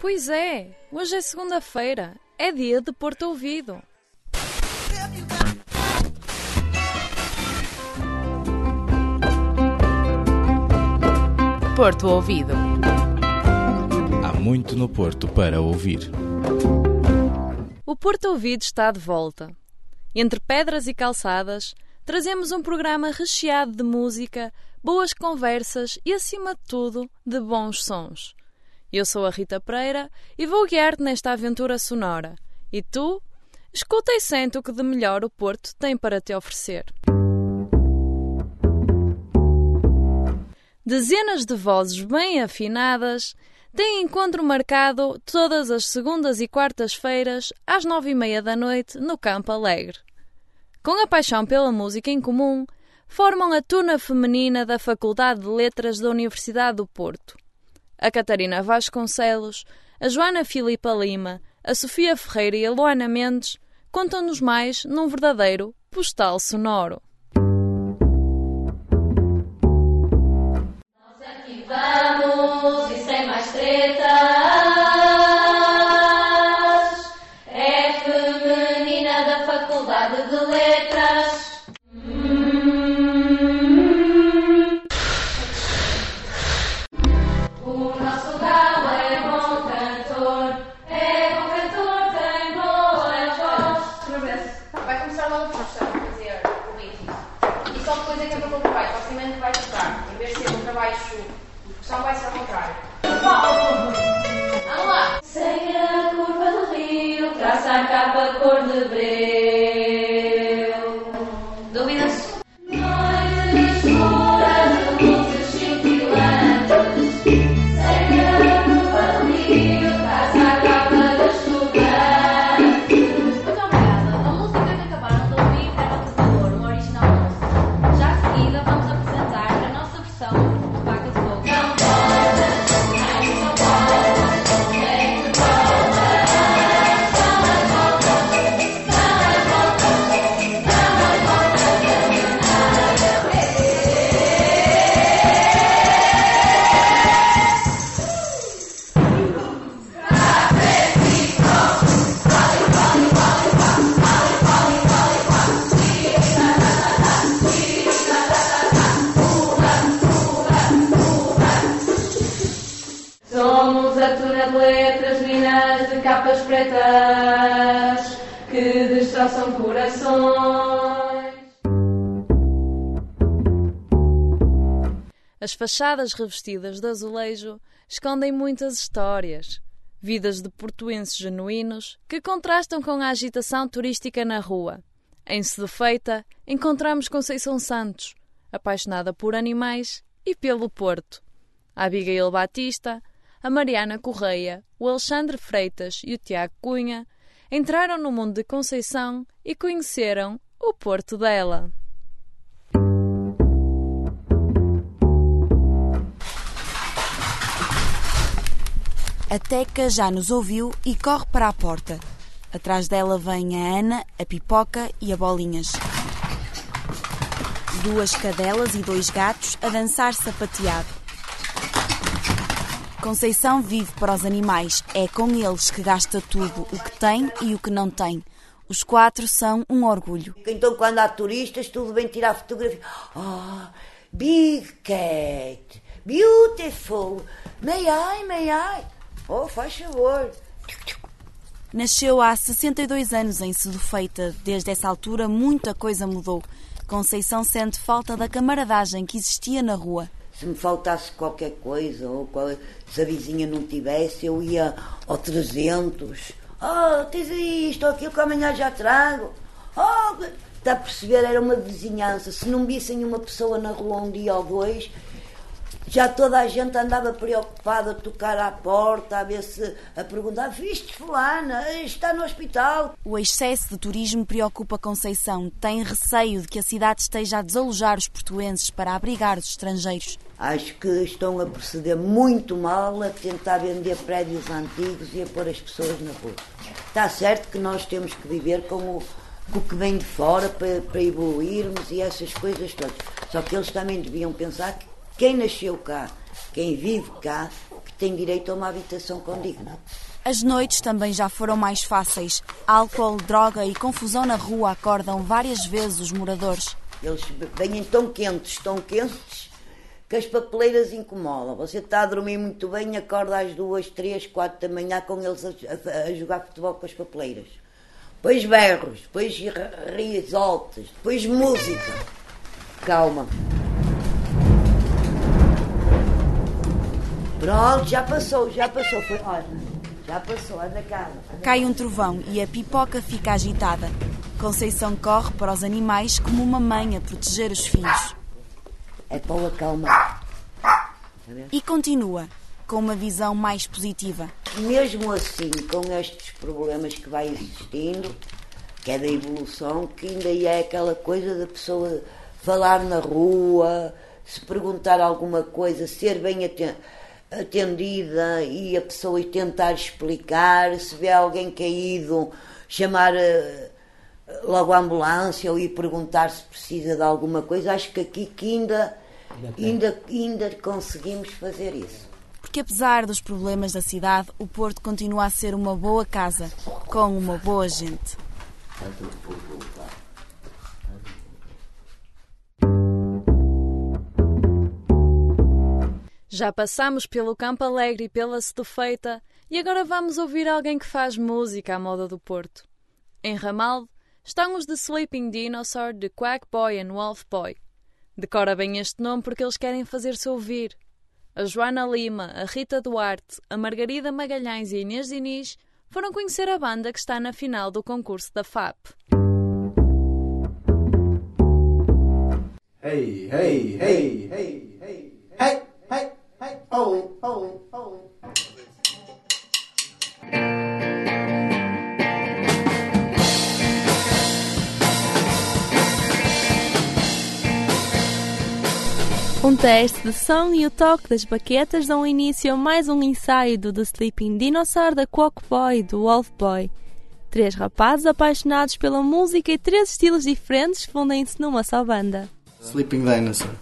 Pois é, hoje é segunda-feira, é dia de Porto Ouvido. Porto Ouvido. Há muito no Porto para ouvir. O Porto Ouvido está de volta. Entre pedras e calçadas, trazemos um programa recheado de música, boas conversas e, acima de tudo, de bons sons. Eu sou a Rita Pereira e vou guiar-te nesta aventura sonora. E tu? Escuta e sente o que de melhor o Porto tem para te oferecer. Dezenas de vozes bem afinadas têm encontro marcado todas as segundas e quartas-feiras às nove e meia da noite no Campo Alegre. Com a paixão pela música em comum, formam a turna feminina da Faculdade de Letras da Universidade do Porto. A Catarina Vasconcelos, a Joana Filipa Lima, a Sofia Ferreira e a Luana Mendes contam-nos mais num verdadeiro postal sonoro. will bring. Somos a turma de letras, minas de capas pretas que destroçam corações. As fachadas revestidas de azulejo escondem muitas histórias, vidas de portuenses genuínos que contrastam com a agitação turística na rua. Em Sedefeita encontramos Conceição Santos, apaixonada por animais e pelo Porto. A Abigail Batista, a Mariana Correia, o Alexandre Freitas e o Tiago Cunha entraram no mundo de Conceição e conheceram o Porto dela. A Teca já nos ouviu e corre para a porta. Atrás dela vem a Ana, a Pipoca e a Bolinhas. Duas cadelas e dois gatos a dançar sapateado. Conceição vive para os animais. É com eles que gasta tudo, o que tem e o que não tem. Os quatro são um orgulho. Então, quando há turistas, tudo bem tirar fotografia. Oh, big cat, beautiful. May I, may I? Oh, faz favor. Nasceu há 62 anos em Sedufeita. Desde essa altura, muita coisa mudou. Conceição sente falta da camaradagem que existia na rua. Se me faltasse qualquer coisa, ou qual- se a vizinha não tivesse, eu ia ao 300. Oh, tens isto aquilo que amanhã já trago. Oh, está a perceber? Era uma vizinhança. Se não vissem uma pessoa na rua um dia ou dois, já toda a gente andava preocupada a tocar à porta, a ver se a perguntar: Viste fulana? Está no hospital. O excesso de turismo preocupa Conceição. Tem receio de que a cidade esteja a desalojar os portuenses para abrigar os estrangeiros. Acho que estão a proceder muito mal a tentar vender prédios antigos e a pôr as pessoas na rua. Está certo que nós temos que viver com o, com o que vem de fora para, para evoluirmos e essas coisas todas. Só que eles também deviam pensar que quem nasceu cá, quem vive cá, que tem direito a uma habitação condigna. As noites também já foram mais fáceis. Álcool, droga e confusão na rua acordam várias vezes os moradores. Eles vêm tão quentes, tão quentes, que as papeleiras incomodam. Você está a dormir muito bem, acorda às duas, três, quatro da manhã com eles a, a- a jogar futebol com as papeleiras. Depois berros, depois ri- risoltas, depois música. Calma. Pronto, já passou, já passou. Foi, olha, já passou, anda cá. anda Cai um trovão e a pipoca fica agitada. Conceição corre para os animais como uma mãe a proteger os filhos. É para o acalmar. E continua, com uma visão mais positiva. mesmo assim, com estes problemas que vai existindo, que é da evolução, que ainda é aquela coisa da pessoa falar na rua, se perguntar alguma coisa, ser bem aten- atendida e a pessoa tentar explicar, se vê alguém caído, chamar eh, logo a ambulância ou ir perguntar se precisa de alguma coisa. Acho que aqui que ainda, ainda, ainda conseguimos fazer isso. Porque apesar dos problemas da cidade, o Porto continua a ser uma boa casa, com uma boa gente. Já passamos pelo Campo Alegre e pela Sedufeita e agora vamos ouvir alguém que faz música à moda do Porto. Em Ramalde estão os The Sleeping Dinosaur, The Quack Boy and Wolf Boy. Decora bem este nome porque eles querem fazer-se ouvir. A Joana Lima, a Rita Duarte, a Margarida Magalhães e a Inês Diniz foram conhecer a banda que está na final do concurso da FAP. Hey, hey, hey, hey, oh, oh, oh. Um teste de som e o toque das baquetas dão início a mais um ensaio do The Sleeping Dinosaur, da Quack Boy do Wolf Boy. Três rapazes apaixonados pela música e três estilos diferentes fundem-se numa só banda. Sleeping Dinosaur.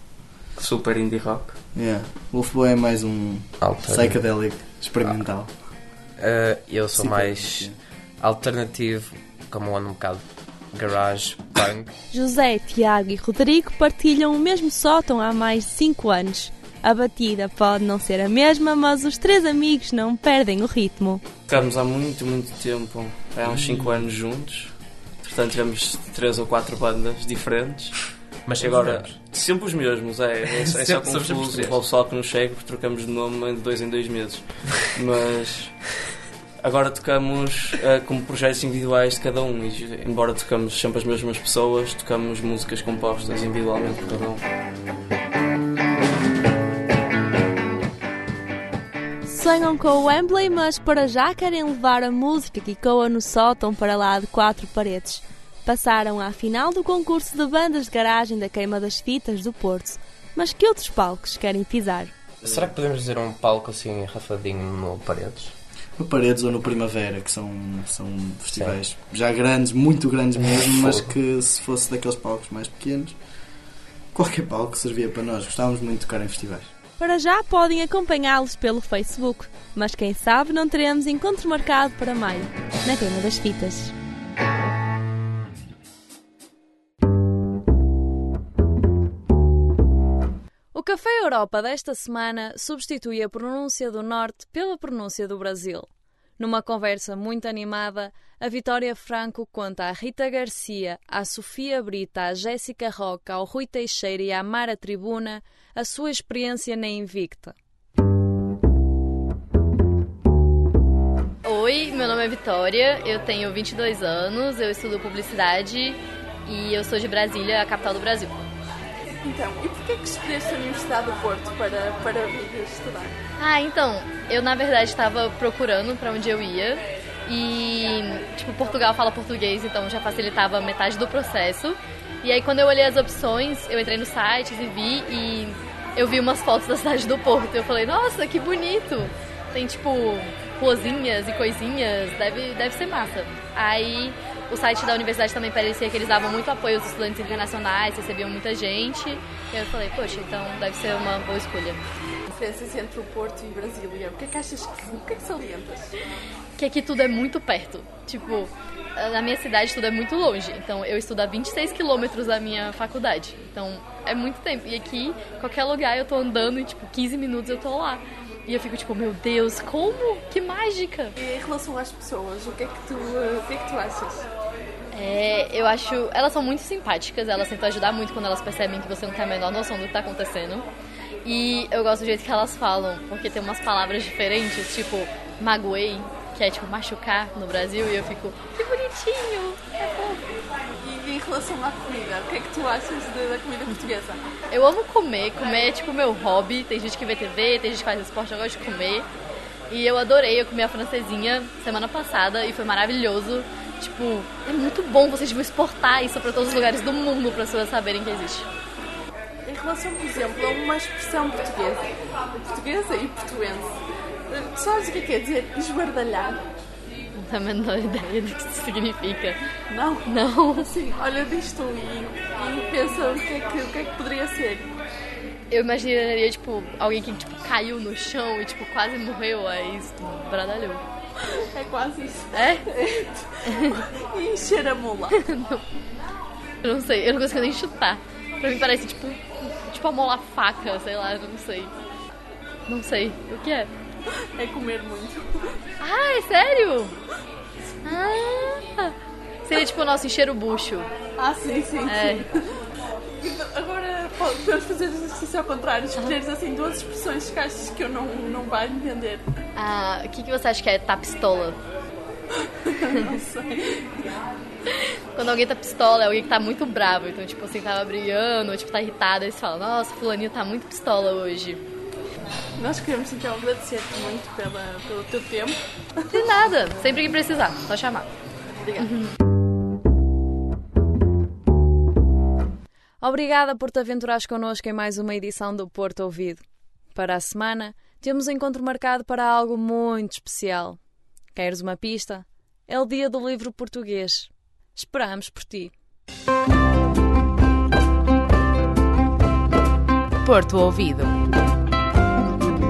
Super indie rock. Yeah. Wolf Boy é mais um Alternativo. psychedelic experimental. Uh, eu sou Sim, mais alternativo, como ando um bocado garage, punk. José, Tiago e Rodrigo partilham o mesmo sótão há mais de 5 anos. A batida pode não ser a mesma, mas os três amigos não perdem o ritmo. Ficámos há muito, muito tempo, há uns 5 anos juntos. Portanto, tivemos três ou quatro bandas diferentes. Mas agora, sempre os mesmos, é. É, é só confuso. O pessoal que nos segue, porque trocamos de nome de dois em dois meses. Mas agora tocamos eh, como projetos individuais de cada um. E, embora tocamos sempre as mesmas pessoas, tocamos músicas compostas individualmente por cada um. Sonham com o Wembley, mas para já querem levar a música que ecoa no sótão para lá de quatro paredes. Passaram à final do concurso de bandas de garagem da Queima das Fitas do Porto. Mas que outros palcos querem pisar? Será que podemos dizer um palco assim, rafadinho no Paredes? No Paredes ou no Primavera, que são, são festivais já grandes, muito grandes mesmo, mas que se fosse daqueles palcos mais pequenos, qualquer palco servia para nós. Gostávamos muito de tocar em festivais. Para já podem acompanhá-los pelo Facebook, mas quem sabe não teremos encontro marcado para maio, na Queima das Fitas. Café Europa desta semana substitui a pronúncia do Norte pela pronúncia do Brasil. Numa conversa muito animada, a Vitória Franco conta à Rita Garcia, à Sofia Brita, à Jéssica Roca, ao Rui Teixeira e à Mara Tribuna a sua experiência na Invicta. Oi, meu nome é Vitória, eu tenho 22 anos, eu estudo publicidade e eu sou de Brasília, a capital do Brasil. Então, e por que que escolheste a Universidade do Porto para, para vir estudar? Ah, então, eu na verdade estava procurando para onde eu ia e, tipo, Portugal fala português, então já facilitava metade do processo. E aí quando eu olhei as opções, eu entrei nos sites e vi e eu vi umas fotos da cidade do Porto. Eu falei, nossa, que bonito! Tem tipo ruazinhas e coisinhas, deve, deve ser massa. Aí o site da universidade também parecia que eles davam muito apoio aos estudantes internacionais, recebiam muita gente. E eu falei, poxa, então deve ser uma boa escolha. diferenças entre o Porto e Brasília? O que é que achas que, o que é que salientas? que aqui tudo é muito perto. Tipo, na minha cidade tudo é muito longe. Então eu estudo a 26 quilômetros da minha faculdade. Então é muito tempo. E aqui, qualquer lugar eu tô andando e tipo 15 minutos eu tô lá. E eu fico tipo, meu Deus, como? Que mágica! E em relação às pessoas, o que é que tu, o que é que tu achas? É, eu acho. Elas são muito simpáticas, elas tentam ajudar muito quando elas percebem que você não tem a menor noção do que tá acontecendo. E eu gosto do jeito que elas falam, porque tem umas palavras diferentes, tipo, magoei, que é tipo machucar no Brasil, e eu fico, que bonitinho, é fofo. E em relação à comida, o que é que tu achas da comida portuguesa? Eu amo comer, comer é tipo meu hobby. Tem gente que vê TV, tem gente que faz esporte, eu gosto de comer. E eu adorei, eu comi a francesinha semana passada e foi maravilhoso. Tipo, é muito bom, vocês vão exportar isso pra todos os lugares do mundo para as pessoas saberem que existe. Em relação, por exemplo, a uma expressão portuguesa, portuguesa e portuense, tu sabes o que é que quer dizer esbardalhar? Não tenho a menor ideia do que isso significa. Não? Não. Sim, olha disto e, e pensa o que, é que, o que é que poderia ser. Eu imaginaria, tipo, alguém que tipo, caiu no chão e tipo, quase morreu, aí bradalhou. É quase isso. É? E encher a mula. não. Eu não sei, eu não consigo nem chutar. Pra mim parece tipo, tipo amolar faca, sei lá, eu não sei. Não sei. O que é? É comer muito. Ah, é sério? Ah, seria tipo o nosso encher o bucho. Ah, sim, sim, É. sim. E Agora po- podemos fazer o exercício ao contrário, escolheres assim duas expressões que achas que eu não, não vai entender. Ah, o que, que você acha que é tá pistola? Não sei. Quando alguém tá pistola, é alguém que tá muito bravo. Então, tipo assim, tava brigando, ou tipo, tá irritado, aí você fala, nossa, fulaninho tá muito pistola hoje. Nós queremos então agradecer-te muito pela, pelo teu tempo. De nada, sempre que precisar, só chamar. Obrigada. Obrigada por te aventurares connosco em mais uma edição do Porto Ouvido. Para a semana, temos um encontro marcado para algo muito especial. Queres uma pista? É o dia do livro português. Esperamos por ti.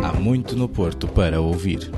Há muito no Porto para ouvir.